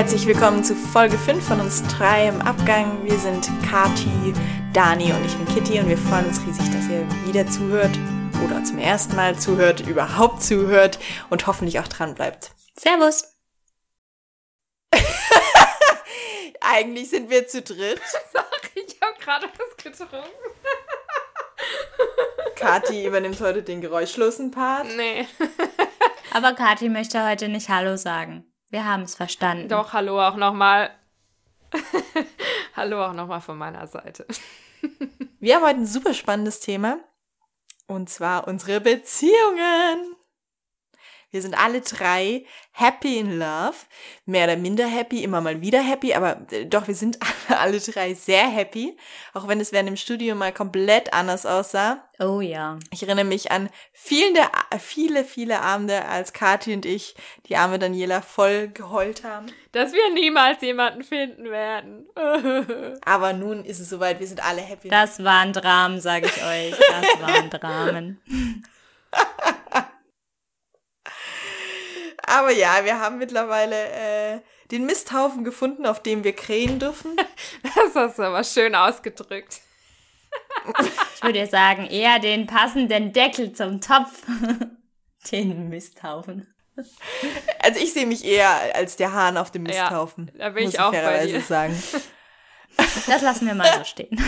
Herzlich willkommen zu Folge 5 von uns drei im Abgang. Wir sind Kati, Dani und ich bin Kitty und wir freuen uns riesig, dass ihr wieder zuhört oder zum ersten Mal zuhört, überhaupt zuhört und hoffentlich auch dran bleibt. Servus. Eigentlich sind wir zu dritt. Sorry, ich habe gerade was getrunken. Kati übernimmt heute den geräuschlosen Part. Nee. Aber Kathi möchte heute nicht Hallo sagen. Wir haben es verstanden. Doch, hallo auch nochmal. hallo auch nochmal von meiner Seite. Wir haben heute ein super spannendes Thema. Und zwar unsere Beziehungen. Wir sind alle drei happy in love, mehr oder minder happy, immer mal wieder happy, aber äh, doch, wir sind alle drei sehr happy, auch wenn es während dem Studium mal komplett anders aussah. Oh ja. Ich erinnere mich an viele, viele, viele Abende, als Kathi und ich die arme Daniela voll geheult haben. Dass wir niemals jemanden finden werden. Aber nun ist es soweit, wir sind alle happy. Das waren Dramen, sage ich euch. Das waren Dramen. Aber ja, wir haben mittlerweile äh, den Misthaufen gefunden, auf dem wir krähen dürfen. Das hast du aber schön ausgedrückt. Ich würde sagen, eher den passenden Deckel zum Topf. Den Misthaufen. Also ich sehe mich eher als der Hahn auf dem Misthaufen. Ja, da bin ich auch bei dir. sagen. Das lassen wir mal so stehen.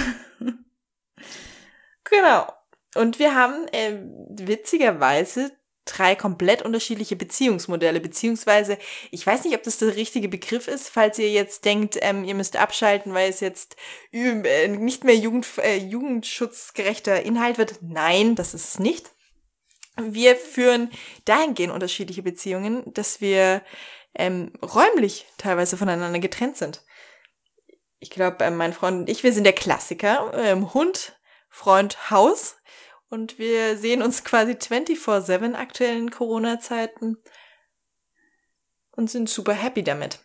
Genau. Und wir haben äh, witzigerweise drei komplett unterschiedliche Beziehungsmodelle, beziehungsweise ich weiß nicht, ob das der richtige Begriff ist, falls ihr jetzt denkt, ähm, ihr müsst abschalten, weil es jetzt äh, nicht mehr Jugend, äh, jugendschutzgerechter Inhalt wird. Nein, das ist es nicht. Wir führen dahingehend unterschiedliche Beziehungen, dass wir ähm, räumlich teilweise voneinander getrennt sind. Ich glaube, äh, mein Freund und ich, wir sind der Klassiker. Ähm, Hund, Freund, Haus. Und wir sehen uns quasi 24-7 aktuellen Corona-Zeiten und sind super happy damit.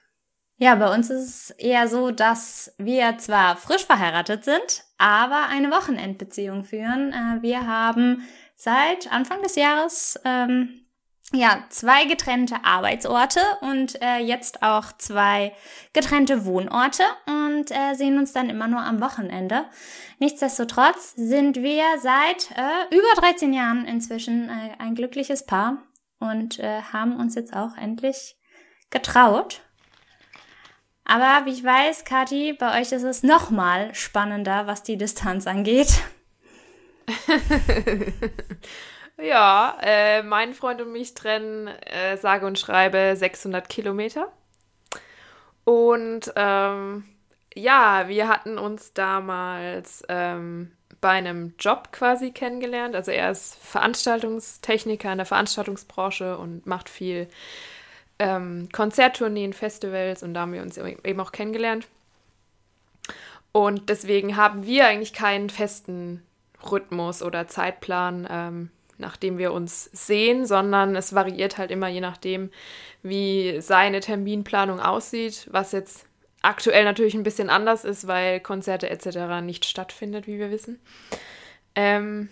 Ja, bei uns ist es eher so, dass wir zwar frisch verheiratet sind, aber eine Wochenendbeziehung führen. Äh, wir haben seit Anfang des Jahres ähm, ja, zwei getrennte Arbeitsorte und äh, jetzt auch zwei getrennte Wohnorte und äh, sehen uns dann immer nur am Wochenende. Nichtsdestotrotz sind wir seit äh, über 13 Jahren inzwischen äh, ein glückliches Paar und äh, haben uns jetzt auch endlich getraut. Aber wie ich weiß, Kathi, bei euch ist es noch mal spannender, was die Distanz angeht. Ja, äh, mein Freund und mich trennen, äh, sage und schreibe 600 Kilometer. Und ähm, ja, wir hatten uns damals ähm, bei einem Job quasi kennengelernt. Also er ist Veranstaltungstechniker in der Veranstaltungsbranche und macht viel ähm, Konzerttourneen, Festivals und da haben wir uns eben auch kennengelernt. Und deswegen haben wir eigentlich keinen festen Rhythmus oder Zeitplan. Ähm, nachdem wir uns sehen, sondern es variiert halt immer je nachdem, wie seine Terminplanung aussieht, was jetzt aktuell natürlich ein bisschen anders ist, weil Konzerte etc. nicht stattfindet, wie wir wissen. Ähm,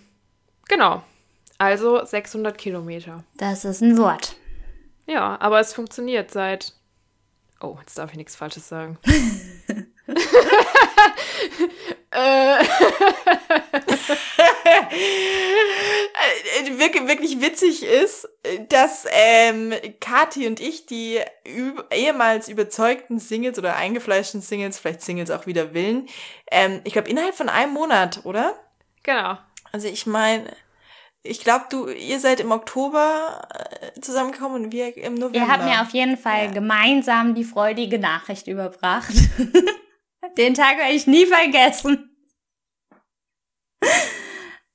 genau. Also 600 Kilometer. Das ist ein Wort. Ja, aber es funktioniert seit. Oh, jetzt darf ich nichts Falsches sagen. äh. wirklich, wirklich witzig ist, dass ähm, Kati und ich, die ehemals überzeugten Singles oder eingefleischten Singles, vielleicht Singles auch wieder willen, ähm, ich glaube innerhalb von einem Monat, oder? Genau. Also ich meine, ich glaube, du, ihr seid im Oktober äh, zusammengekommen und wir im November. Ihr habt mir auf jeden Fall ja. gemeinsam die freudige Nachricht überbracht. Den Tag werde ich nie vergessen.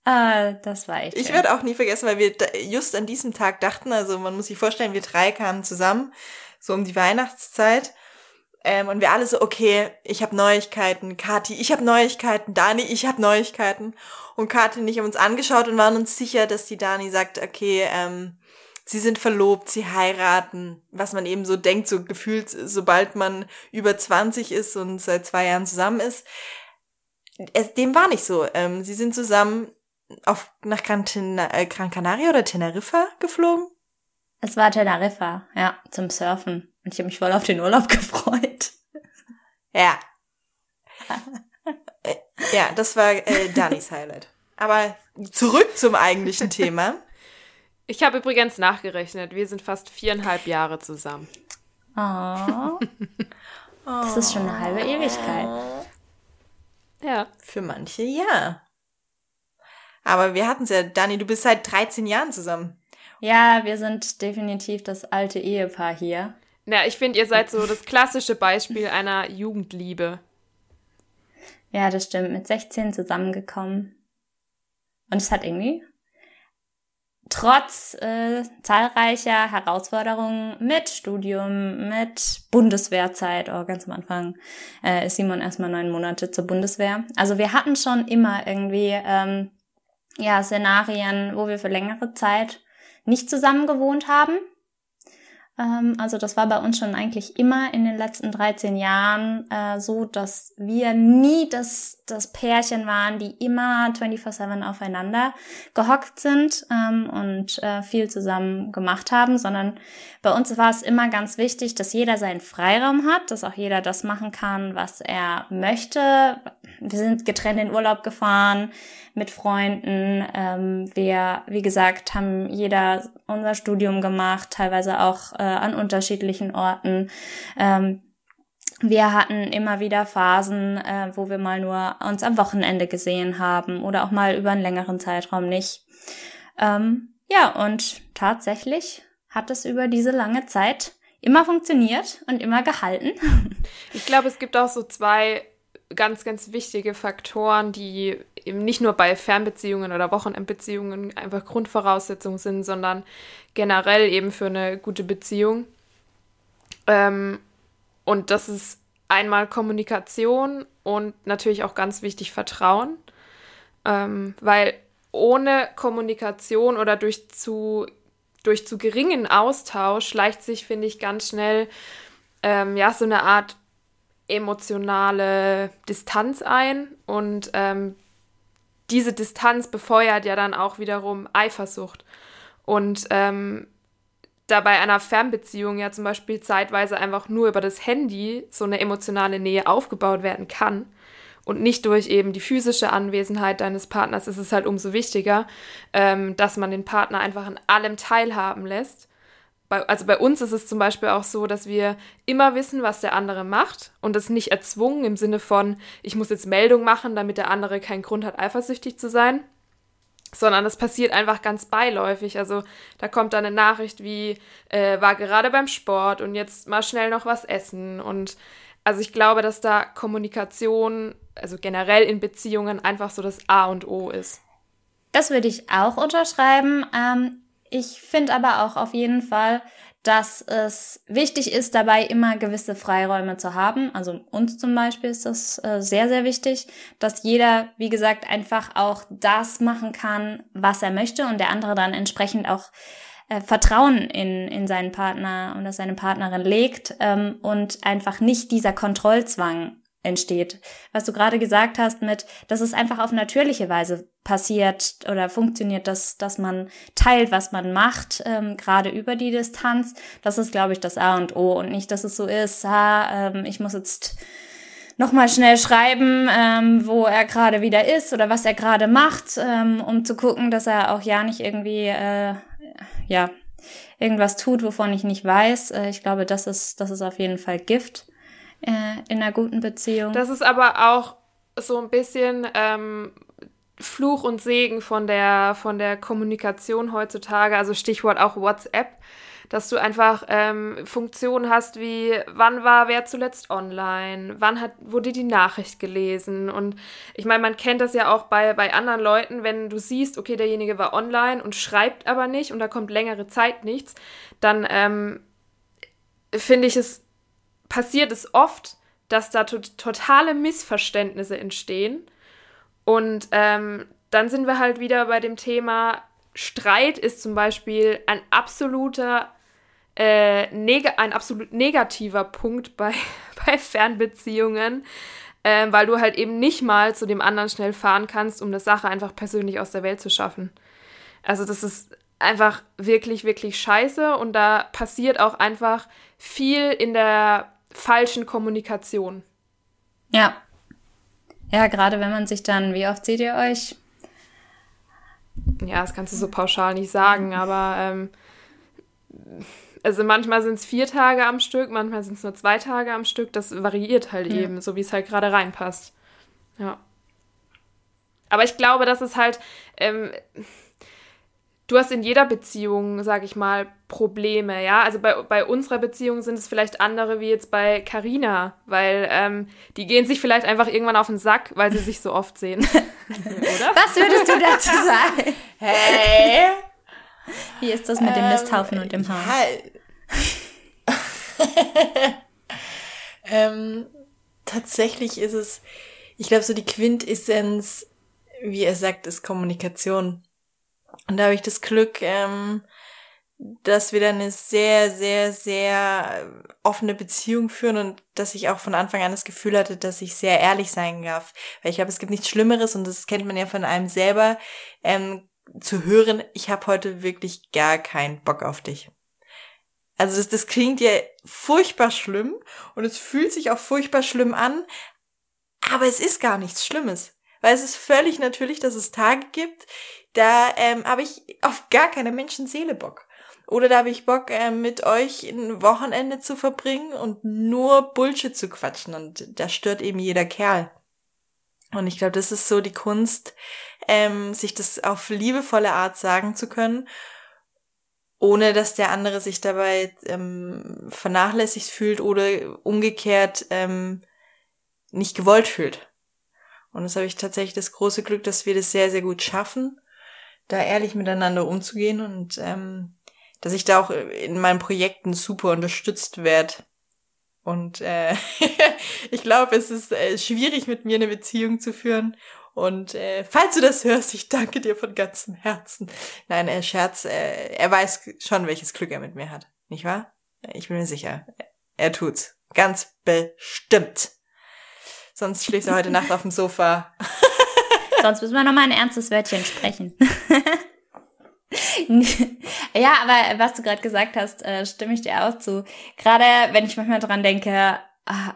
Ah, das war echt. Ich werde auch nie vergessen, weil wir just an diesem Tag dachten, also man muss sich vorstellen, wir drei kamen zusammen, so um die Weihnachtszeit. Ähm, und wir alle so, okay, ich habe Neuigkeiten, Kati, ich habe Neuigkeiten, Dani, ich habe Neuigkeiten. Und Kati und ich haben uns angeschaut und waren uns sicher, dass die Dani sagt, okay, ähm, sie sind verlobt, sie heiraten, was man eben so denkt, so gefühlt, sobald man über 20 ist und seit zwei Jahren zusammen ist. Es, dem war nicht so. Ähm, sie sind zusammen auf, nach Gran, äh, Gran Canaria oder Teneriffa geflogen? Es war Teneriffa, ja, zum Surfen. Und ich habe mich voll auf den Urlaub gefreut. Ja. Äh, ja, das war äh, Danis Highlight. Aber zurück zum eigentlichen Thema. Ich habe übrigens nachgerechnet. Wir sind fast viereinhalb Jahre zusammen. Oh. Das ist schon eine halbe Ewigkeit. Ja. Für manche ja. Aber wir hatten es ja, Dani, du bist seit 13 Jahren zusammen. Ja, wir sind definitiv das alte Ehepaar hier. Na, ich finde, ihr seid so das klassische Beispiel einer Jugendliebe. Ja, das stimmt. Mit 16 zusammengekommen. Und es hat irgendwie trotz äh, zahlreicher Herausforderungen mit Studium, mit Bundeswehrzeit, oh, ganz am Anfang äh, ist Simon erstmal neun Monate zur Bundeswehr. Also wir hatten schon immer irgendwie ähm, ja Szenarien, wo wir für längere Zeit nicht zusammen gewohnt haben. Ähm, also das war bei uns schon eigentlich immer in den letzten 13 Jahren äh, so, dass wir nie das, das Pärchen waren, die immer 24-7 aufeinander gehockt sind ähm, und äh, viel zusammen gemacht haben, sondern bei uns war es immer ganz wichtig, dass jeder seinen Freiraum hat, dass auch jeder das machen kann, was er möchte. Wir sind getrennt in Urlaub gefahren mit Freunden. Ähm, wir, wie gesagt, haben jeder unser Studium gemacht, teilweise auch äh, an unterschiedlichen Orten. Ähm, wir hatten immer wieder Phasen, äh, wo wir mal nur uns am Wochenende gesehen haben oder auch mal über einen längeren Zeitraum nicht. Ähm, ja, und tatsächlich hat es über diese lange Zeit immer funktioniert und immer gehalten. Ich glaube, es gibt auch so zwei ganz, ganz wichtige Faktoren, die eben nicht nur bei Fernbeziehungen oder Wochenendbeziehungen einfach Grundvoraussetzungen sind, sondern generell eben für eine gute Beziehung. Ähm, und das ist einmal Kommunikation und natürlich auch ganz wichtig Vertrauen, ähm, weil ohne Kommunikation oder durch zu, durch zu geringen Austausch schleicht sich, finde ich, ganz schnell ähm, ja so eine Art emotionale Distanz ein und ähm, diese Distanz befeuert ja dann auch wiederum Eifersucht. Und ähm, da bei einer Fernbeziehung ja zum Beispiel zeitweise einfach nur über das Handy so eine emotionale Nähe aufgebaut werden kann und nicht durch eben die physische Anwesenheit deines Partners, ist es halt umso wichtiger, ähm, dass man den Partner einfach an allem teilhaben lässt bei, also bei uns ist es zum Beispiel auch so, dass wir immer wissen, was der andere macht und das nicht erzwungen im Sinne von, ich muss jetzt Meldung machen, damit der andere keinen Grund hat, eifersüchtig zu sein, sondern das passiert einfach ganz beiläufig. Also da kommt dann eine Nachricht wie, äh, war gerade beim Sport und jetzt mal schnell noch was essen. Und also ich glaube, dass da Kommunikation, also generell in Beziehungen einfach so das A und O ist. Das würde ich auch unterschreiben. Ähm, ich finde aber auch auf jeden Fall, dass es wichtig ist, dabei immer gewisse Freiräume zu haben. Also uns zum Beispiel ist das äh, sehr, sehr wichtig, dass jeder, wie gesagt, einfach auch das machen kann, was er möchte und der andere dann entsprechend auch äh, Vertrauen in, in seinen Partner oder seine Partnerin legt ähm, und einfach nicht dieser Kontrollzwang entsteht. Was du gerade gesagt hast mit, dass es einfach auf natürliche Weise passiert oder funktioniert, dass, dass man teilt, was man macht, ähm, gerade über die Distanz. Das ist, glaube ich, das A und O und nicht, dass es so ist, ah, ähm, ich muss jetzt nochmal schnell schreiben, ähm, wo er gerade wieder ist oder was er gerade macht, ähm, um zu gucken, dass er auch ja nicht irgendwie, äh, ja, irgendwas tut, wovon ich nicht weiß. Äh, ich glaube, das ist, das ist auf jeden Fall Gift äh, in einer guten Beziehung. Das ist aber auch so ein bisschen ähm, Fluch und Segen von der, von der Kommunikation heutzutage, also Stichwort auch WhatsApp, dass du einfach ähm, Funktionen hast wie, wann war wer zuletzt online, wann hat, wurde die Nachricht gelesen und ich meine, man kennt das ja auch bei, bei anderen Leuten, wenn du siehst, okay, derjenige war online und schreibt aber nicht und da kommt längere Zeit nichts, dann ähm, finde ich es passiert es oft, dass da to totale Missverständnisse entstehen. Und ähm, dann sind wir halt wieder bei dem Thema, Streit ist zum Beispiel ein absoluter, äh, ein absolut negativer Punkt bei, bei Fernbeziehungen, äh, weil du halt eben nicht mal zu dem anderen schnell fahren kannst, um eine Sache einfach persönlich aus der Welt zu schaffen. Also das ist einfach wirklich, wirklich scheiße und da passiert auch einfach viel in der falschen Kommunikation. Ja. Ja, gerade wenn man sich dann, wie oft seht ihr euch? Ja, das kannst du so pauschal nicht sagen, aber ähm, also manchmal sind es vier Tage am Stück, manchmal sind es nur zwei Tage am Stück. Das variiert halt ja. eben, so wie es halt gerade reinpasst. Ja. Aber ich glaube, dass es halt, ähm, du hast in jeder Beziehung, sag ich mal, Probleme, ja. Also bei, bei unserer Beziehung sind es vielleicht andere wie jetzt bei Carina, weil ähm, die gehen sich vielleicht einfach irgendwann auf den Sack, weil sie sich so oft sehen. Oder? Was würdest du dazu sagen? Hey! Wie ist das mit dem Misthaufen ähm, und dem Haar? Ja. ähm, tatsächlich ist es, ich glaube, so die Quintessenz, wie er sagt, ist Kommunikation. Und da habe ich das Glück, ähm, dass wir dann eine sehr, sehr, sehr offene Beziehung führen und dass ich auch von Anfang an das Gefühl hatte, dass ich sehr ehrlich sein darf. Weil ich glaube, es gibt nichts Schlimmeres und das kennt man ja von einem selber, ähm, zu hören, ich habe heute wirklich gar keinen Bock auf dich. Also das, das klingt ja furchtbar schlimm und es fühlt sich auch furchtbar schlimm an, aber es ist gar nichts Schlimmes. Weil es ist völlig natürlich, dass es Tage gibt, da ähm, habe ich auf gar keine Menschenseele Bock. Oder da habe ich Bock, äh, mit euch ein Wochenende zu verbringen und nur Bullshit zu quatschen. Und da stört eben jeder Kerl. Und ich glaube, das ist so die Kunst, ähm, sich das auf liebevolle Art sagen zu können, ohne dass der andere sich dabei ähm, vernachlässigt fühlt oder umgekehrt ähm, nicht gewollt fühlt. Und das habe ich tatsächlich das große Glück, dass wir das sehr, sehr gut schaffen, da ehrlich miteinander umzugehen und ähm, dass ich da auch in meinen Projekten super unterstützt werde. Und äh, ich glaube, es ist äh, schwierig, mit mir eine Beziehung zu führen. Und äh, falls du das hörst, ich danke dir von ganzem Herzen. Nein, er Scherz, äh, er weiß schon, welches Glück er mit mir hat. Nicht wahr? Ich bin mir sicher. Er tut's. Ganz bestimmt. Sonst schläft er heute Nacht auf dem Sofa. Sonst müssen wir noch mal ein ernstes Wörtchen sprechen. ja, aber was du gerade gesagt hast, äh, stimme ich dir auch zu. Gerade wenn ich manchmal dran denke, äh,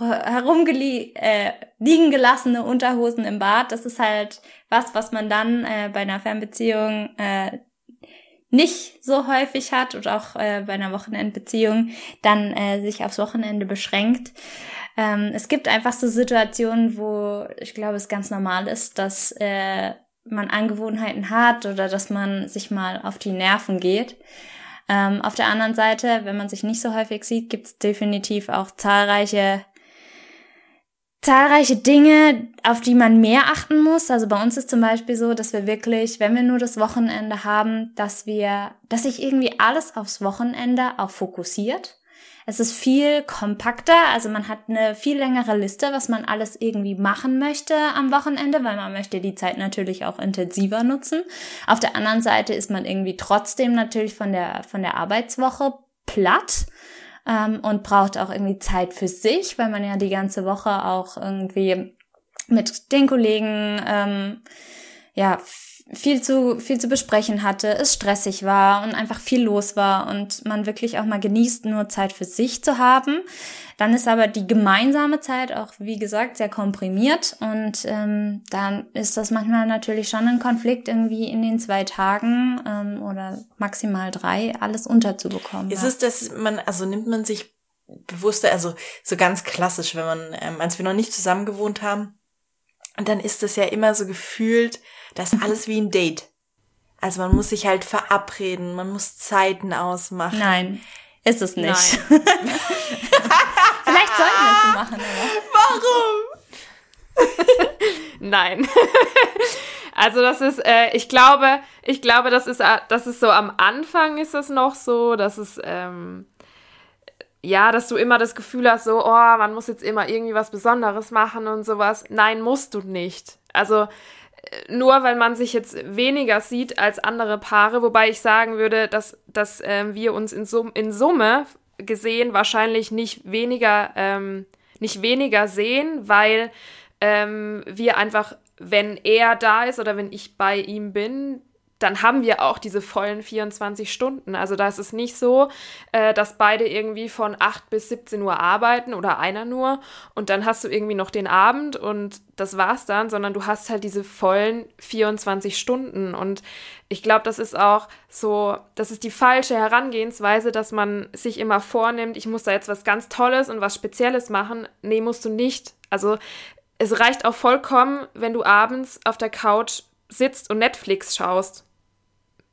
herumliegen äh, gelassene Unterhosen im Bad, das ist halt was, was man dann äh, bei einer Fernbeziehung äh, nicht so häufig hat und auch äh, bei einer Wochenendbeziehung dann äh, sich aufs Wochenende beschränkt. Ähm, es gibt einfach so Situationen, wo ich glaube, es ganz normal ist, dass äh, man Angewohnheiten hat oder dass man sich mal auf die Nerven geht. Ähm, auf der anderen Seite, wenn man sich nicht so häufig sieht, gibt es definitiv auch zahlreiche zahlreiche Dinge, auf die man mehr achten muss. Also bei uns ist zum Beispiel so, dass wir wirklich, wenn wir nur das Wochenende haben, dass wir, dass sich irgendwie alles aufs Wochenende auch fokussiert. Es ist viel kompakter, also man hat eine viel längere Liste, was man alles irgendwie machen möchte am Wochenende, weil man möchte die Zeit natürlich auch intensiver nutzen. Auf der anderen Seite ist man irgendwie trotzdem natürlich von der, von der Arbeitswoche platt ähm, und braucht auch irgendwie Zeit für sich, weil man ja die ganze Woche auch irgendwie mit den Kollegen ähm, ja viel zu, viel zu besprechen hatte, es stressig war und einfach viel los war und man wirklich auch mal genießt, nur Zeit für sich zu haben. Dann ist aber die gemeinsame Zeit auch, wie gesagt, sehr komprimiert und ähm, dann ist das manchmal natürlich schon ein Konflikt, irgendwie in den zwei Tagen ähm, oder maximal drei alles unterzubekommen. Ist ja. es, dass man, also nimmt man sich bewusster, also so ganz klassisch, wenn man, ähm, als wir noch nicht zusammen gewohnt haben, und dann ist das ja immer so gefühlt, das ist alles wie ein Date. Also man muss sich halt verabreden, man muss Zeiten ausmachen. Nein, ist es nicht. Nein. Vielleicht sollten wir es machen, aber. Warum? Nein. Also das ist, äh, ich glaube, ich glaube, das ist, äh, das ist so am Anfang ist es noch so, dass es, ähm, ja, dass du immer das Gefühl hast, so, oh, man muss jetzt immer irgendwie was Besonderes machen und sowas. Nein, musst du nicht. Also nur weil man sich jetzt weniger sieht als andere Paare, wobei ich sagen würde, dass, dass ähm, wir uns in, Sum in Summe gesehen wahrscheinlich nicht weniger, ähm, nicht weniger sehen, weil ähm, wir einfach, wenn er da ist oder wenn ich bei ihm bin, dann haben wir auch diese vollen 24 Stunden. Also da ist es nicht so, äh, dass beide irgendwie von 8 bis 17 Uhr arbeiten oder einer nur und dann hast du irgendwie noch den Abend und das war's dann, sondern du hast halt diese vollen 24 Stunden. Und ich glaube, das ist auch so, das ist die falsche Herangehensweise, dass man sich immer vornimmt, ich muss da jetzt was ganz Tolles und was Spezielles machen. Nee, musst du nicht. Also es reicht auch vollkommen, wenn du abends auf der Couch sitzt und Netflix schaust.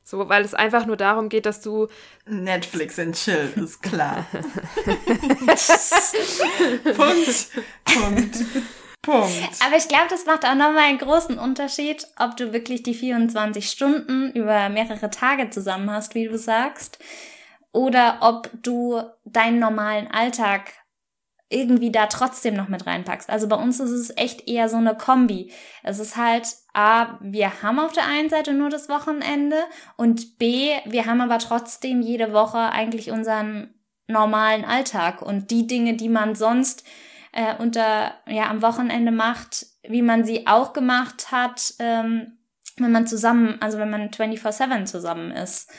So, weil es einfach nur darum geht, dass du. Netflix and chill, ist klar. Punkt. Punkt. Punkt. Aber ich glaube, das macht auch nochmal einen großen Unterschied, ob du wirklich die 24 Stunden über mehrere Tage zusammen hast, wie du sagst, oder ob du deinen normalen Alltag irgendwie da trotzdem noch mit reinpackst. Also bei uns ist es echt eher so eine Kombi. Es ist halt A, wir haben auf der einen Seite nur das Wochenende und B, wir haben aber trotzdem jede Woche eigentlich unseren normalen Alltag und die Dinge, die man sonst äh, unter ja am Wochenende macht, wie man sie auch gemacht hat, ähm, wenn man zusammen, also wenn man 24/7 zusammen ist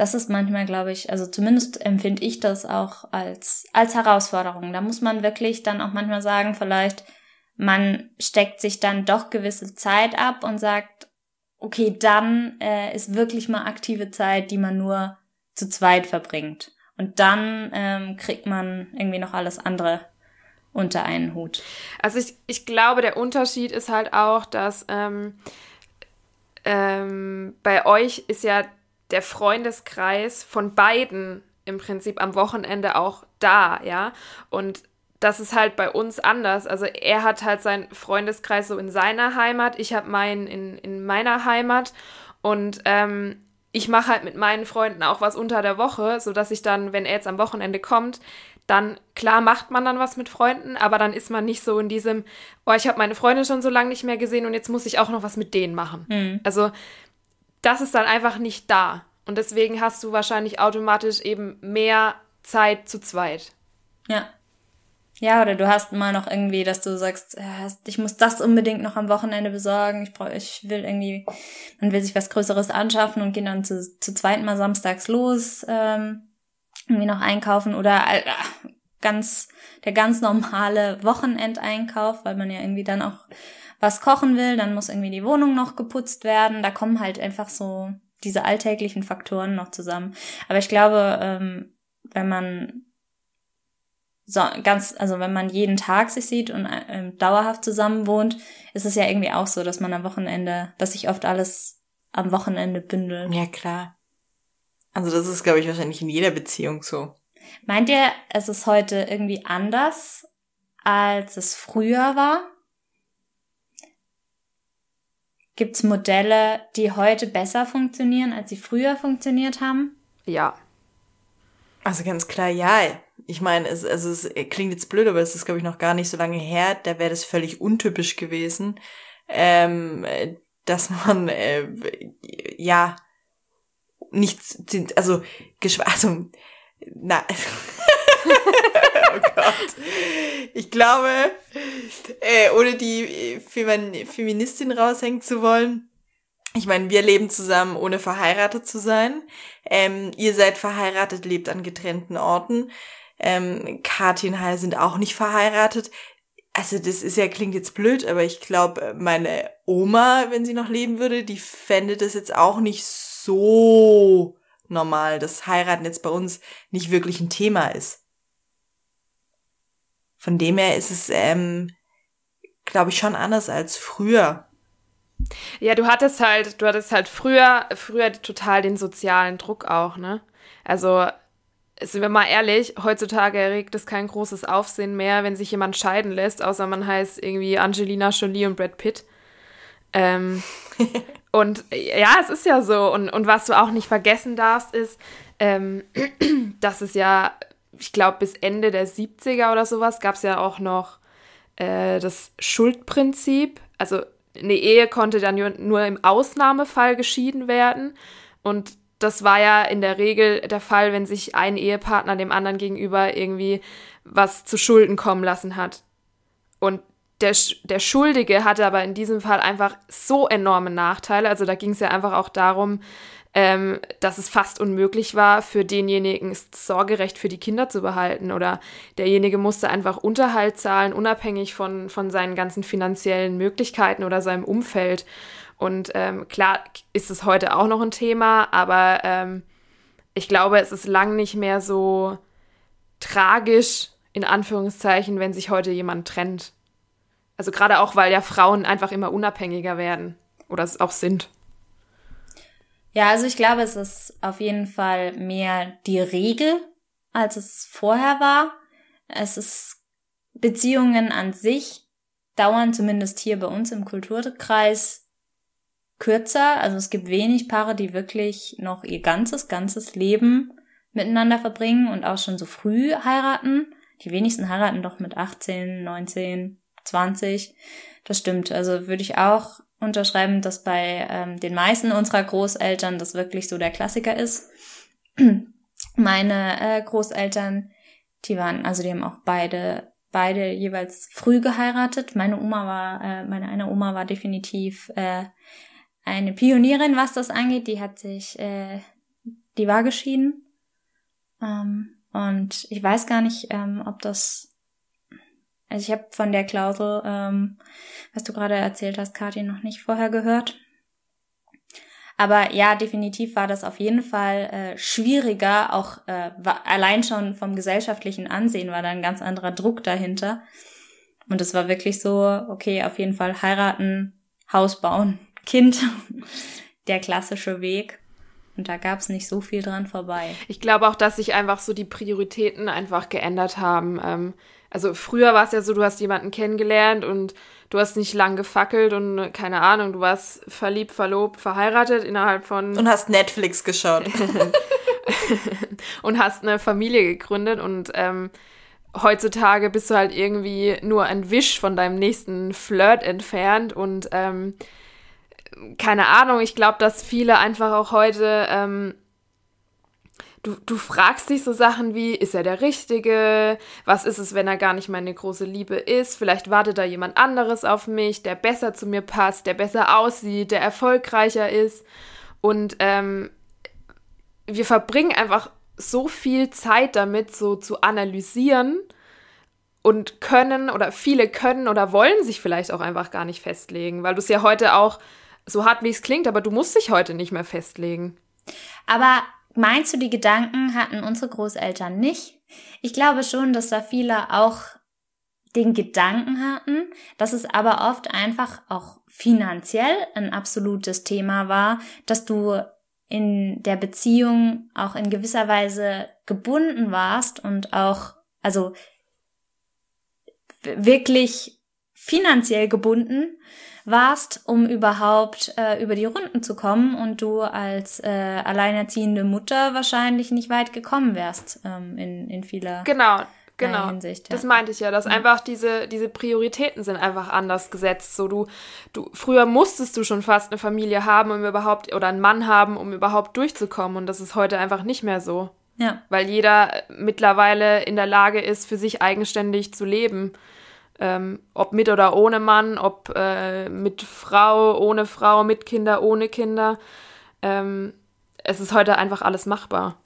das ist manchmal, glaube ich, also zumindest empfinde ich das auch als, als Herausforderung. Da muss man wirklich dann auch manchmal sagen, vielleicht, man steckt sich dann doch gewisse Zeit ab und sagt, okay, dann äh, ist wirklich mal aktive Zeit, die man nur zu zweit verbringt. Und dann ähm, kriegt man irgendwie noch alles andere unter einen Hut. Also ich, ich glaube, der Unterschied ist halt auch, dass ähm, ähm, bei euch ist ja der Freundeskreis von beiden im Prinzip am Wochenende auch da, ja. Und das ist halt bei uns anders. Also er hat halt seinen Freundeskreis so in seiner Heimat, ich habe meinen in, in meiner Heimat und ähm, ich mache halt mit meinen Freunden auch was unter der Woche, sodass ich dann, wenn er jetzt am Wochenende kommt, dann klar macht man dann was mit Freunden, aber dann ist man nicht so in diesem, oh, ich habe meine Freunde schon so lange nicht mehr gesehen und jetzt muss ich auch noch was mit denen machen. Mhm. Also das ist dann einfach nicht da. Und deswegen hast du wahrscheinlich automatisch eben mehr Zeit zu zweit. Ja. Ja, oder du hast mal noch irgendwie, dass du sagst, ich muss das unbedingt noch am Wochenende besorgen. Ich brauche, ich will irgendwie, man will sich was Größeres anschaffen und geht dann zu, zu zweit mal samstags los, ähm, irgendwie noch einkaufen oder äh, ganz der ganz normale Wochenendeinkauf, weil man ja irgendwie dann auch was kochen will, dann muss irgendwie die Wohnung noch geputzt werden. Da kommen halt einfach so diese alltäglichen Faktoren noch zusammen. Aber ich glaube, ähm, wenn man so ganz, also wenn man jeden Tag sich sieht und äh, dauerhaft zusammen wohnt, ist es ja irgendwie auch so, dass man am Wochenende, dass sich oft alles am Wochenende bündelt. Ja, klar. Also das ist, glaube ich, wahrscheinlich in jeder Beziehung so. Meint ihr, es ist heute irgendwie anders, als es früher war? Gibt es Modelle, die heute besser funktionieren, als sie früher funktioniert haben? Ja. Also ganz klar, ja. Ich meine, es, also es klingt jetzt blöd, aber es ist, glaube ich, noch gar nicht so lange her. Da wäre das völlig untypisch gewesen, ähm, dass man äh, ja nichts, also, also na, oh Gott. Ich glaube, äh, ohne die Feministin raushängen zu wollen, ich meine, wir leben zusammen, ohne verheiratet zu sein. Ähm, ihr seid verheiratet, lebt an getrennten Orten. Ähm, und Heil sind auch nicht verheiratet. Also das ist ja, klingt jetzt blöd, aber ich glaube, meine Oma, wenn sie noch leben würde, die fände das jetzt auch nicht so normal, dass Heiraten jetzt bei uns nicht wirklich ein Thema ist. Von dem her ist es, ähm, glaube ich, schon anders als früher. Ja, du hattest halt, du hattest halt früher, früher total den sozialen Druck auch, ne? Also, sind wir mal ehrlich, heutzutage erregt es kein großes Aufsehen mehr, wenn sich jemand scheiden lässt, außer man heißt irgendwie Angelina Jolie und Brad Pitt. Ähm, und ja, es ist ja so. Und, und was du auch nicht vergessen darfst, ist, ähm, dass es ja ich glaube, bis Ende der 70er oder sowas gab es ja auch noch äh, das Schuldprinzip. Also eine Ehe konnte dann nur im Ausnahmefall geschieden werden. Und das war ja in der Regel der Fall, wenn sich ein Ehepartner dem anderen gegenüber irgendwie was zu Schulden kommen lassen hat. Und der, der Schuldige hatte aber in diesem Fall einfach so enorme Nachteile. Also da ging es ja einfach auch darum, ähm, dass es fast unmöglich war, für denjenigen Sorgerecht für die Kinder zu behalten. Oder derjenige musste einfach Unterhalt zahlen, unabhängig von, von seinen ganzen finanziellen Möglichkeiten oder seinem Umfeld. Und ähm, klar ist es heute auch noch ein Thema, aber ähm, ich glaube, es ist lang nicht mehr so tragisch, in Anführungszeichen, wenn sich heute jemand trennt. Also gerade auch, weil ja Frauen einfach immer unabhängiger werden oder es auch sind. Ja, also ich glaube, es ist auf jeden Fall mehr die Regel, als es vorher war. Es ist Beziehungen an sich dauern zumindest hier bei uns im Kulturkreis kürzer. Also es gibt wenig Paare, die wirklich noch ihr ganzes, ganzes Leben miteinander verbringen und auch schon so früh heiraten. Die wenigsten heiraten doch mit 18, 19, 20. Das stimmt. Also würde ich auch unterschreiben, dass bei ähm, den meisten unserer Großeltern das wirklich so der Klassiker ist. Meine äh, Großeltern, die waren, also die haben auch beide, beide jeweils früh geheiratet. Meine Oma war, äh, meine eine Oma war definitiv äh, eine Pionierin, was das angeht. Die hat sich, äh, die war geschieden. Ähm, und ich weiß gar nicht, ähm, ob das also ich habe von der Klausel, ähm, was du gerade erzählt hast, Kathi, noch nicht vorher gehört. Aber ja, definitiv war das auf jeden Fall äh, schwieriger, auch äh, war, allein schon vom gesellschaftlichen Ansehen war da ein ganz anderer Druck dahinter. Und es war wirklich so, okay, auf jeden Fall heiraten, Haus bauen, Kind, der klassische Weg. Und da gab es nicht so viel dran vorbei. Ich glaube auch, dass sich einfach so die Prioritäten einfach geändert haben. Ähm, also früher war es ja so, du hast jemanden kennengelernt und du hast nicht lang gefackelt und keine Ahnung, du warst verliebt, verlobt, verheiratet innerhalb von. Und hast Netflix geschaut. und hast eine Familie gegründet und ähm, heutzutage bist du halt irgendwie nur ein Wisch von deinem nächsten Flirt entfernt und ähm, keine Ahnung, ich glaube, dass viele einfach auch heute ähm, du, du fragst dich so Sachen wie, ist er der Richtige? Was ist es, wenn er gar nicht meine große Liebe ist? Vielleicht wartet da jemand anderes auf mich, der besser zu mir passt, der besser aussieht, der erfolgreicher ist. Und ähm, wir verbringen einfach so viel Zeit damit, so zu analysieren und können oder viele können oder wollen sich vielleicht auch einfach gar nicht festlegen, weil du es ja heute auch so hart wie es klingt, aber du musst dich heute nicht mehr festlegen. Aber Meinst du, die Gedanken hatten unsere Großeltern nicht? Ich glaube schon, dass da viele auch den Gedanken hatten, dass es aber oft einfach auch finanziell ein absolutes Thema war, dass du in der Beziehung auch in gewisser Weise gebunden warst und auch, also wirklich finanziell gebunden warst, um überhaupt äh, über die Runden zu kommen und du als äh, alleinerziehende Mutter wahrscheinlich nicht weit gekommen wärst ähm, in, in vieler genau. Genau, Hinsicht, ja. das meinte ich ja, dass mhm. einfach diese, diese Prioritäten sind einfach anders gesetzt. So du, du, früher musstest du schon fast eine Familie haben, um überhaupt, oder einen Mann haben, um überhaupt durchzukommen. Und das ist heute einfach nicht mehr so. Ja. Weil jeder mittlerweile in der Lage ist, für sich eigenständig zu leben ähm, ob mit oder ohne Mann, ob äh, mit Frau, ohne Frau, mit Kinder, ohne Kinder. Ähm, es ist heute einfach alles machbar.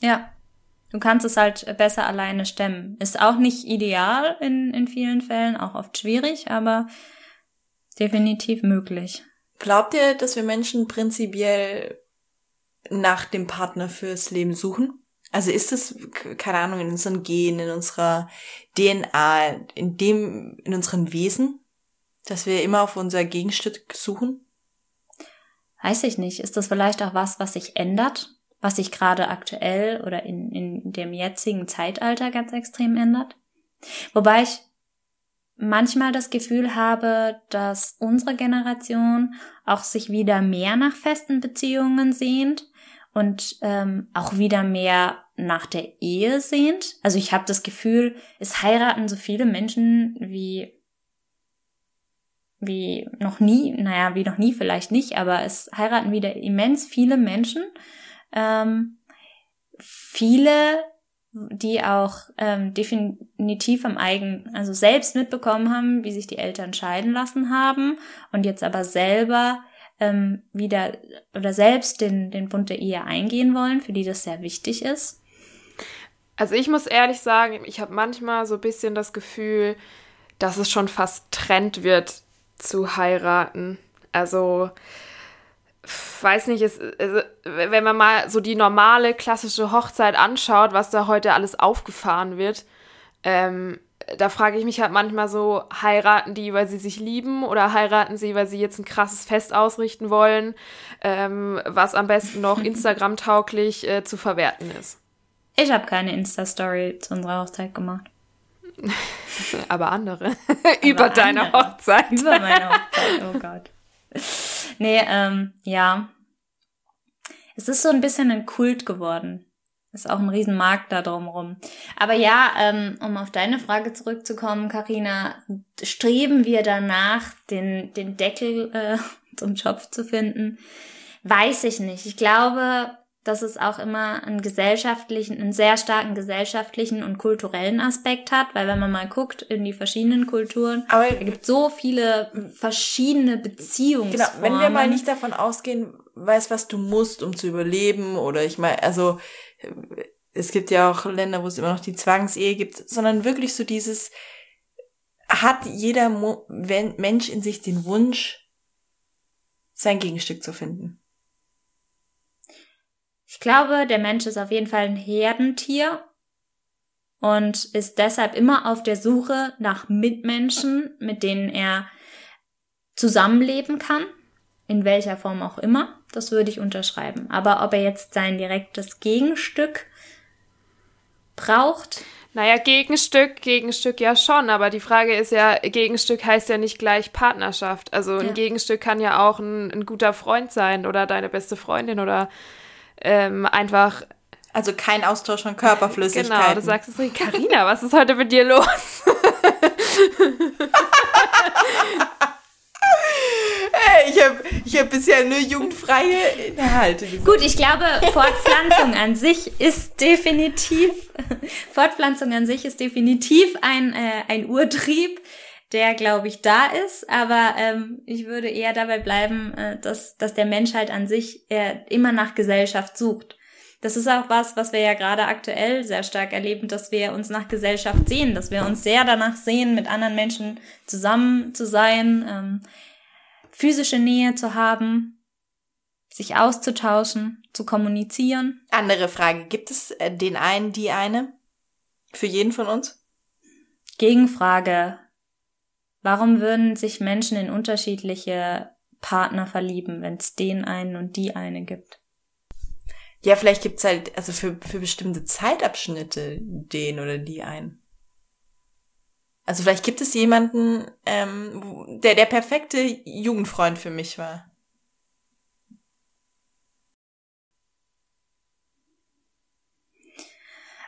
Ja. Du kannst es halt besser alleine stemmen. Ist auch nicht ideal in, in vielen Fällen, auch oft schwierig, aber definitiv möglich. Glaubt ihr, dass wir Menschen prinzipiell nach dem Partner fürs Leben suchen? Also ist es, keine Ahnung, in unseren Genen, in unserer DNA, in dem, in unseren Wesen, dass wir immer auf unser Gegenstück suchen? Weiß ich nicht. Ist das vielleicht auch was, was sich ändert? Was sich gerade aktuell oder in, in dem jetzigen Zeitalter ganz extrem ändert? Wobei ich manchmal das Gefühl habe, dass unsere Generation auch sich wieder mehr nach festen Beziehungen sehnt und ähm, auch wieder mehr nach der Ehe sehnt. Also ich habe das Gefühl, es heiraten so viele Menschen wie wie noch nie, naja, wie noch nie vielleicht nicht, aber es heiraten wieder immens viele Menschen. Ähm, viele die auch ähm, definitiv am eigen, also selbst mitbekommen haben, wie sich die Eltern scheiden lassen haben und jetzt aber selber ähm, wieder oder selbst den, den Bund der Ehe eingehen wollen, für die das sehr wichtig ist. Also ich muss ehrlich sagen, ich habe manchmal so ein bisschen das Gefühl, dass es schon fast Trend wird zu heiraten. Also weiß nicht, es, also, wenn man mal so die normale klassische Hochzeit anschaut, was da heute alles aufgefahren wird, ähm, da frage ich mich halt manchmal so, heiraten die, weil sie sich lieben oder heiraten sie, weil sie jetzt ein krasses Fest ausrichten wollen, ähm, was am besten noch Instagram-tauglich äh, zu verwerten ist. Ich habe keine Insta-Story zu unserer Hochzeit gemacht. Aber andere. Über Aber deine andere. Hochzeit. Über meine Hochzeit, oh Gott. Nee, ähm, ja. Es ist so ein bisschen ein Kult geworden. Ist auch ein Riesenmarkt da drumherum. Aber ja, ähm, um auf deine Frage zurückzukommen, Karina, streben wir danach, den, den Deckel äh, zum Schopf zu finden? Weiß ich nicht. Ich glaube, dass es auch immer einen gesellschaftlichen, einen sehr starken gesellschaftlichen und kulturellen Aspekt hat, weil wenn man mal guckt in die verschiedenen Kulturen, Aber es gibt so viele verschiedene Beziehungsformen. Genau, wenn wir mal nicht davon ausgehen, weißt was du musst, um zu überleben, oder ich meine, also es gibt ja auch Länder, wo es immer noch die Zwangsehe gibt, sondern wirklich so dieses, hat jeder Mo Mensch in sich den Wunsch, sein Gegenstück zu finden? Ich glaube, der Mensch ist auf jeden Fall ein Herdentier und ist deshalb immer auf der Suche nach Mitmenschen, mit denen er zusammenleben kann, in welcher Form auch immer. Das würde ich unterschreiben. Aber ob er jetzt sein direktes Gegenstück braucht? Naja, Gegenstück, Gegenstück ja schon, aber die Frage ist ja, Gegenstück heißt ja nicht gleich Partnerschaft. Also ein ja. Gegenstück kann ja auch ein, ein guter Freund sein oder deine beste Freundin oder ähm, einfach. Also kein Austausch von Körperflüssigkeiten. Genau, du sagst es richtig. Carina, was ist heute mit dir los? hey, ich habe ich hab bisher nur jugendfreie Inhalte gesehen. Gut, ich glaube, Fortpflanzung an sich ist definitiv, Fortpflanzung an sich ist definitiv ein, äh, ein Urtrieb, der, glaube ich, da ist. Aber ähm, ich würde eher dabei bleiben, äh, dass, dass der Mensch halt an sich äh, immer nach Gesellschaft sucht. Das ist auch was, was wir ja gerade aktuell sehr stark erleben, dass wir uns nach Gesellschaft sehen, dass wir uns sehr danach sehen, mit anderen Menschen zusammen zu sein, ähm, physische Nähe zu haben, sich auszutauschen, zu kommunizieren. Andere Frage, gibt es äh, den einen, die eine? Für jeden von uns? Gegenfrage, Warum würden sich Menschen in unterschiedliche Partner verlieben, wenn es den einen und die eine gibt? Ja, vielleicht gibt's halt, also für, für bestimmte Zeitabschnitte den oder die einen. Also vielleicht gibt es jemanden, ähm, der der perfekte Jugendfreund für mich war.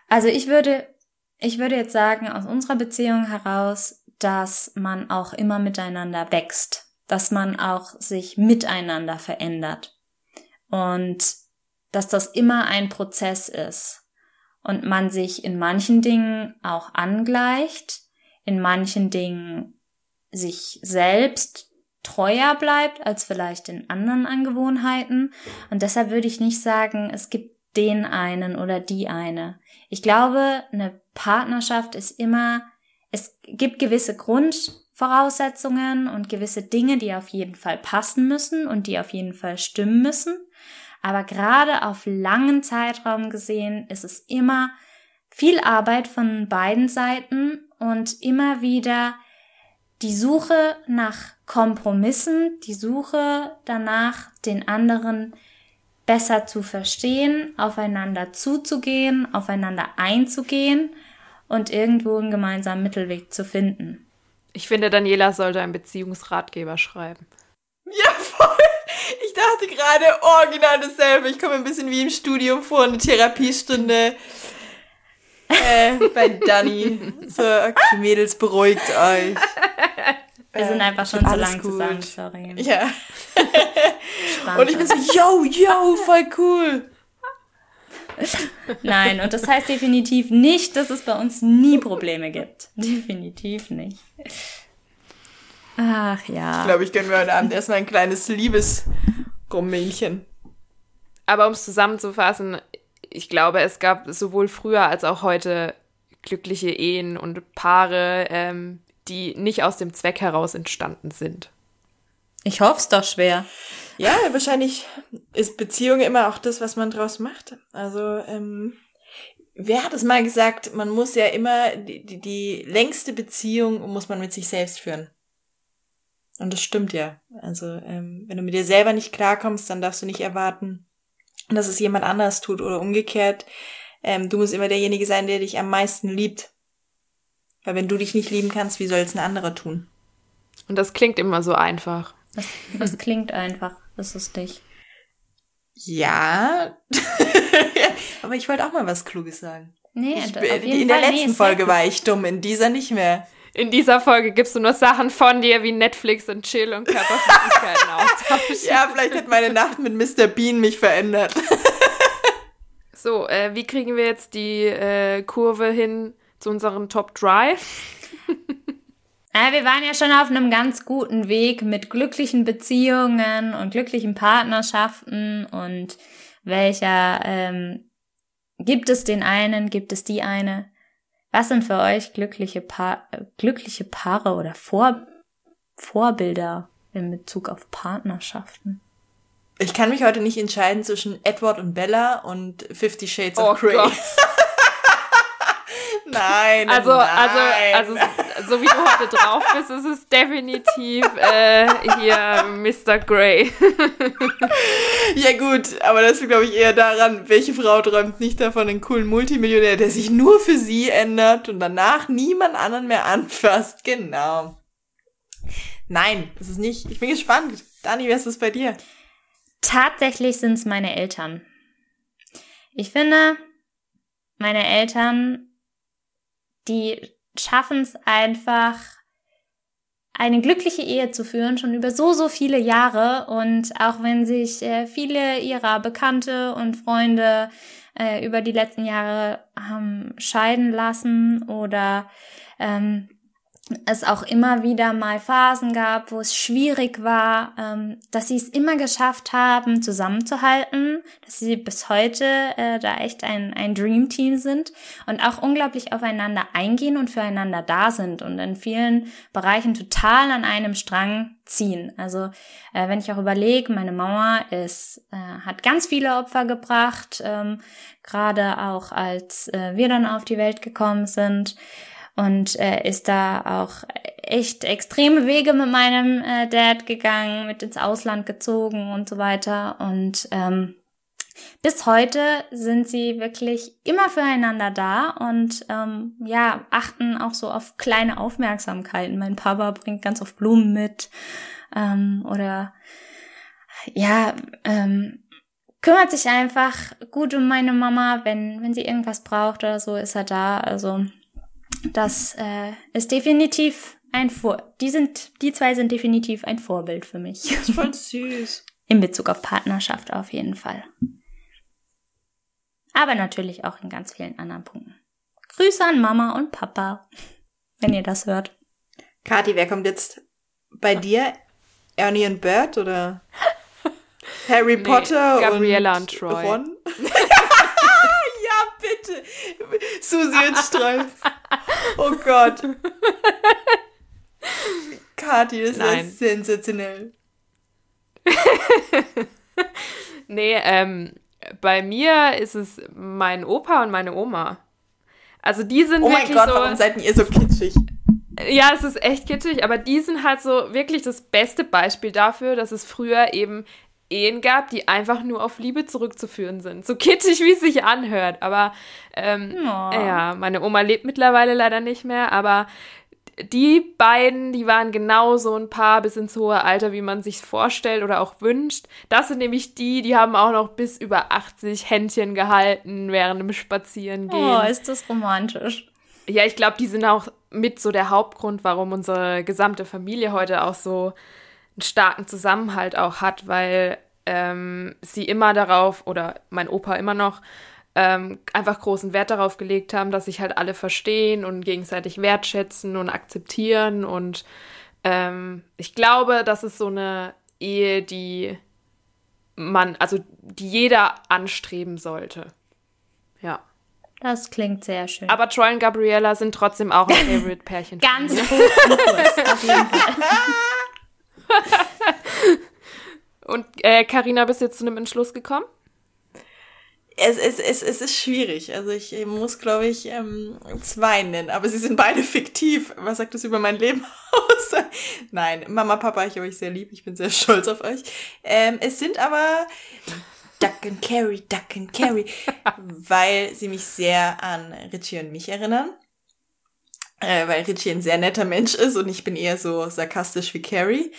Also ich würde, ich würde jetzt sagen, aus unserer Beziehung heraus dass man auch immer miteinander wächst, dass man auch sich miteinander verändert und dass das immer ein Prozess ist und man sich in manchen Dingen auch angleicht, in manchen Dingen sich selbst treuer bleibt als vielleicht in anderen Angewohnheiten. Und deshalb würde ich nicht sagen, es gibt den einen oder die eine. Ich glaube, eine Partnerschaft ist immer es gibt gewisse Grundvoraussetzungen und gewisse Dinge, die auf jeden Fall passen müssen und die auf jeden Fall stimmen müssen. Aber gerade auf langen Zeitraum gesehen ist es immer viel Arbeit von beiden Seiten und immer wieder die Suche nach Kompromissen, die Suche danach, den anderen besser zu verstehen, aufeinander zuzugehen, aufeinander einzugehen und irgendwo einen gemeinsamen Mittelweg zu finden. Ich finde, Daniela sollte einen Beziehungsratgeber schreiben. Ja, voll. Ich dachte gerade original dasselbe. Ich komme ein bisschen wie im Studium vor, eine Therapiestunde äh, bei Dani. So, okay, Mädels, beruhigt euch. Wir sind einfach schon zu lang gut. zusammen, sorry. Ja. Und ich bin so, yo, yo, voll cool. Nein, und das heißt definitiv nicht, dass es bei uns nie Probleme gibt. Definitiv nicht. Ach ja. Ich glaube, ich gönne mir heute Abend erstmal ein kleines Liebesrummelchen. Aber um es zusammenzufassen, ich glaube, es gab sowohl früher als auch heute glückliche Ehen und Paare, ähm, die nicht aus dem Zweck heraus entstanden sind. Ich hoffe es doch schwer. Ja, wahrscheinlich ist Beziehung immer auch das, was man draus macht. Also, ähm, wer hat es mal gesagt, man muss ja immer, die, die, die längste Beziehung muss man mit sich selbst führen. Und das stimmt ja. Also, ähm, wenn du mit dir selber nicht klarkommst, dann darfst du nicht erwarten, dass es jemand anders tut oder umgekehrt. Ähm, du musst immer derjenige sein, der dich am meisten liebt. Weil wenn du dich nicht lieben kannst, wie soll es ein anderer tun? Und das klingt immer so einfach. Das, das klingt einfach, das ist nicht. Ja. Aber ich wollte auch mal was Kluges sagen. Nee, Ich, auf jeden in der Fall, letzten nee, Folge war ich dumm, in dieser nicht mehr. In dieser Folge gibst du nur Sachen von dir wie Netflix und Chill und Körperflüssigkeiten austauschen. Ja, vielleicht hat meine Nacht mit Mr. Bean mich verändert. So, äh, wie kriegen wir jetzt die äh, Kurve hin zu unseren Top 3? Ja, wir waren ja schon auf einem ganz guten Weg mit glücklichen Beziehungen und glücklichen Partnerschaften und welcher ähm, gibt es den einen, gibt es die eine? Was sind für euch glückliche, pa äh, glückliche Paare oder Vor Vorbilder in Bezug auf Partnerschaften? Ich kann mich heute nicht entscheiden zwischen Edward und Bella und Fifty Shades of Oh Grey. Nein, Also, also, nein. also, so wie du heute drauf bist, ist es definitiv äh, hier Mr. Grey. Ja gut, aber das liegt, glaube ich, eher daran, welche Frau träumt nicht davon, einen coolen Multimillionär, der sich nur für sie ändert und danach niemand anderen mehr anfasst. Genau. Nein, das ist nicht. Ich bin gespannt. Dani, wer ist das bei dir? Tatsächlich sind es meine Eltern. Ich finde, meine Eltern, die schaffen es einfach, eine glückliche Ehe zu führen, schon über so, so viele Jahre. Und auch wenn sich äh, viele ihrer Bekannte und Freunde äh, über die letzten Jahre haben scheiden lassen oder ähm, es auch immer wieder mal Phasen gab, wo es schwierig war, ähm, dass sie es immer geschafft haben, zusammenzuhalten, dass sie bis heute äh, da echt ein, ein Dream-Team sind und auch unglaublich aufeinander eingehen und füreinander da sind und in vielen Bereichen total an einem Strang ziehen. Also äh, wenn ich auch überlege, meine Mama ist, äh, hat ganz viele Opfer gebracht, ähm, gerade auch als äh, wir dann auf die Welt gekommen sind und äh, ist da auch echt extreme Wege mit meinem äh, Dad gegangen, mit ins Ausland gezogen und so weiter. Und ähm, bis heute sind sie wirklich immer füreinander da und ähm, ja, achten auch so auf kleine Aufmerksamkeiten. Mein Papa bringt ganz oft Blumen mit ähm, oder ja, ähm, kümmert sich einfach gut um meine Mama, wenn, wenn sie irgendwas braucht oder so, ist er da. Also das äh, ist definitiv ein Vor. Die sind, die zwei sind definitiv ein Vorbild für mich. Das ist voll süß. In Bezug auf Partnerschaft auf jeden Fall. Aber natürlich auch in ganz vielen anderen Punkten. Grüße an Mama und Papa, wenn ihr das hört. Kathi, wer kommt jetzt bei dir? Ernie und Bert oder Harry Nee, Potter Gabriella und, und Troy. Ron? ja, bitte. Susi und Streif. Oh Gott. Kathi, das Nein. ist sensationell. Nee, ähm, bei mir ist es mein Opa und meine Oma. Also die sind Oh mein wirklich Gott, so. warum seid ihr so kitschig? Ja, es ist echt kitschig, aber die sind halt so wirklich das beste Beispiel dafür, dass es früher eben Ehen gab, die einfach nur auf Liebe zurückzuführen sind. So kitschig, wie es sich anhört. Aber ähm, Oh. ja, meine Oma lebt mittlerweile leider nicht mehr, aber die beiden, die waren genau so ein Paar bis ins hohe Alter, wie man sich vorstellt oder auch wünscht. Das sind nämlich die, die haben auch noch bis über 80 Händchen gehalten während dem Spazierengehen. Oh, ist das romantisch. Ja, ich glaube, die sind auch mit so der Hauptgrund, warum unsere gesamte Familie heute auch so einen starken Zusammenhalt auch hat, weil ähm, sie immer darauf, oder mein Opa immer noch, ähm, einfach großen Wert darauf gelegt haben, dass sich halt alle verstehen und gegenseitig wertschätzen und akzeptieren. Und ähm, ich glaube, das ist so eine Ehe, die man, also die jeder anstreben sollte. Ja. Das klingt sehr schön. Aber Troy und Gabriella sind trotzdem auch ein Favorite-Pärchen. Ganz hoch auf jeden Fall. Und äh, Carina, bist du jetzt zu einem Entschluss gekommen? Es, es, es, es ist schwierig. Also ich muss, glaube ich, ähm, zwei nennen, aber sie sind beide fiktiv. Was sagt das über mein Leben aus? Nein, Mama, Papa, ich habe euch sehr lieb. Ich bin sehr stolz auf euch. Ähm, es sind aber Duck and Carry, Duck and Carry, weil sie mich sehr an Richie und mich erinnern. Äh, weil Richie ein sehr netter Mensch ist und ich bin eher so sarkastisch wie Carrie.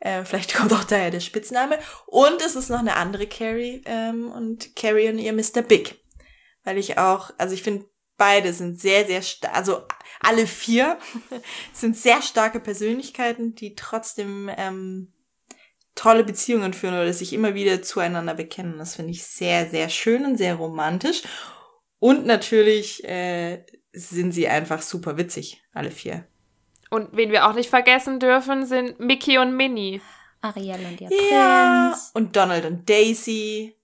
Äh, vielleicht kommt auch daher der Spitzname. Und es ist noch eine andere Carrie ähm, und Carrie und ihr Mr. Big. Weil ich auch, also ich finde, beide sind sehr, sehr stark, also alle vier sind sehr starke Persönlichkeiten, die trotzdem ähm, tolle Beziehungen führen oder sich immer wieder zueinander bekennen. Das finde ich sehr, sehr schön und sehr romantisch. Und natürlich äh, sind sie einfach super witzig, alle vier. Und wen wir auch nicht vergessen dürfen, sind Mickey und Minnie. Ariel und ihr Ja. Prinz. Und Donald und Daisy.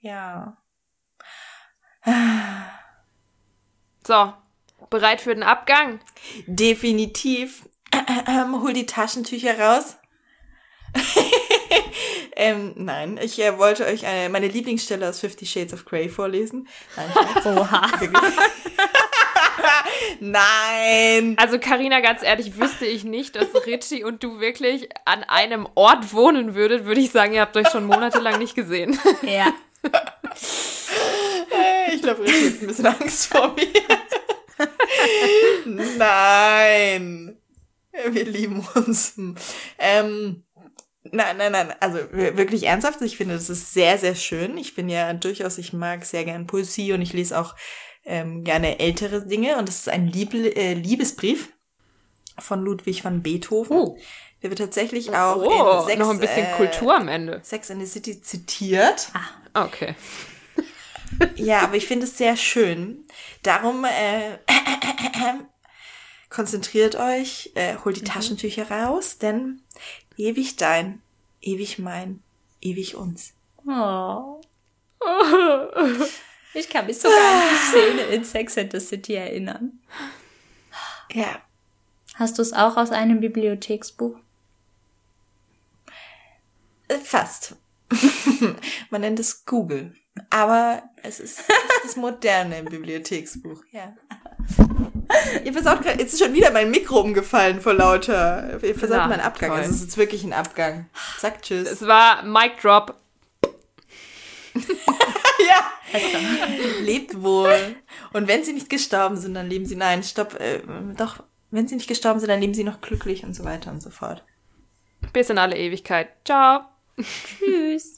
Ja. So, bereit für den Abgang? Definitiv. Ähm, hol die Taschentücher raus. ähm, nein, ich äh, wollte euch äh, meine Lieblingsstelle aus Fifty Shades of Grey vorlesen. Nein. Oha. Nein. Also Karina, ganz ehrlich, wüsste ich nicht, dass Richie und du wirklich an einem Ort wohnen würdet, würde ich sagen, ihr habt euch schon monatelang nicht gesehen. Ja. Ich glaube, Richie hat ein bisschen Angst vor mir. Nein. Wir lieben uns. Ähm, nein, nein, nein. Also wir- wirklich ernsthaft. Ich finde, das ist sehr, sehr schön. Ich bin ja durchaus, ich mag sehr gern Poesie und ich lese auch ähm, gerne ältere Dinge. Und das ist ein Lieb äh, Liebesbrief von Ludwig van Beethoven. Oh. Der wird tatsächlich auch Oh, in Sex, noch ein bisschen äh, Kultur am Ende. Sex in the City zitiert. Okay. Ja, aber ich finde es sehr schön. Darum äh, konzentriert euch, äh, holt die Taschentücher raus, denn ewig dein, ewig mein, ewig uns. Oh. Ich kann mich sogar an die Szene in Sex and the City erinnern. Ja, Hast du es auch aus einem Bibliotheksbuch? äh, fast. Man nennt es Google. Aber es ist, es ist das moderne Bibliotheksbuch, ja. Ihr versaut grad, jetzt ist schon wieder mein Mikro umgefallen vor lauter. Ihr versaut Na, meinen Abgang. toll. Es ist jetzt wirklich ein Abgang. Sagt tschüss. Es war Mic Drop. Ja. Lebt wohl. Und wenn sie nicht gestorben sind, dann leben sie, nein, stopp, äh, doch, wenn sie nicht gestorben sind, dann leben sie noch glücklich und so weiter und so fort. Bis in alle Ewigkeit. Ciao. Tschüss.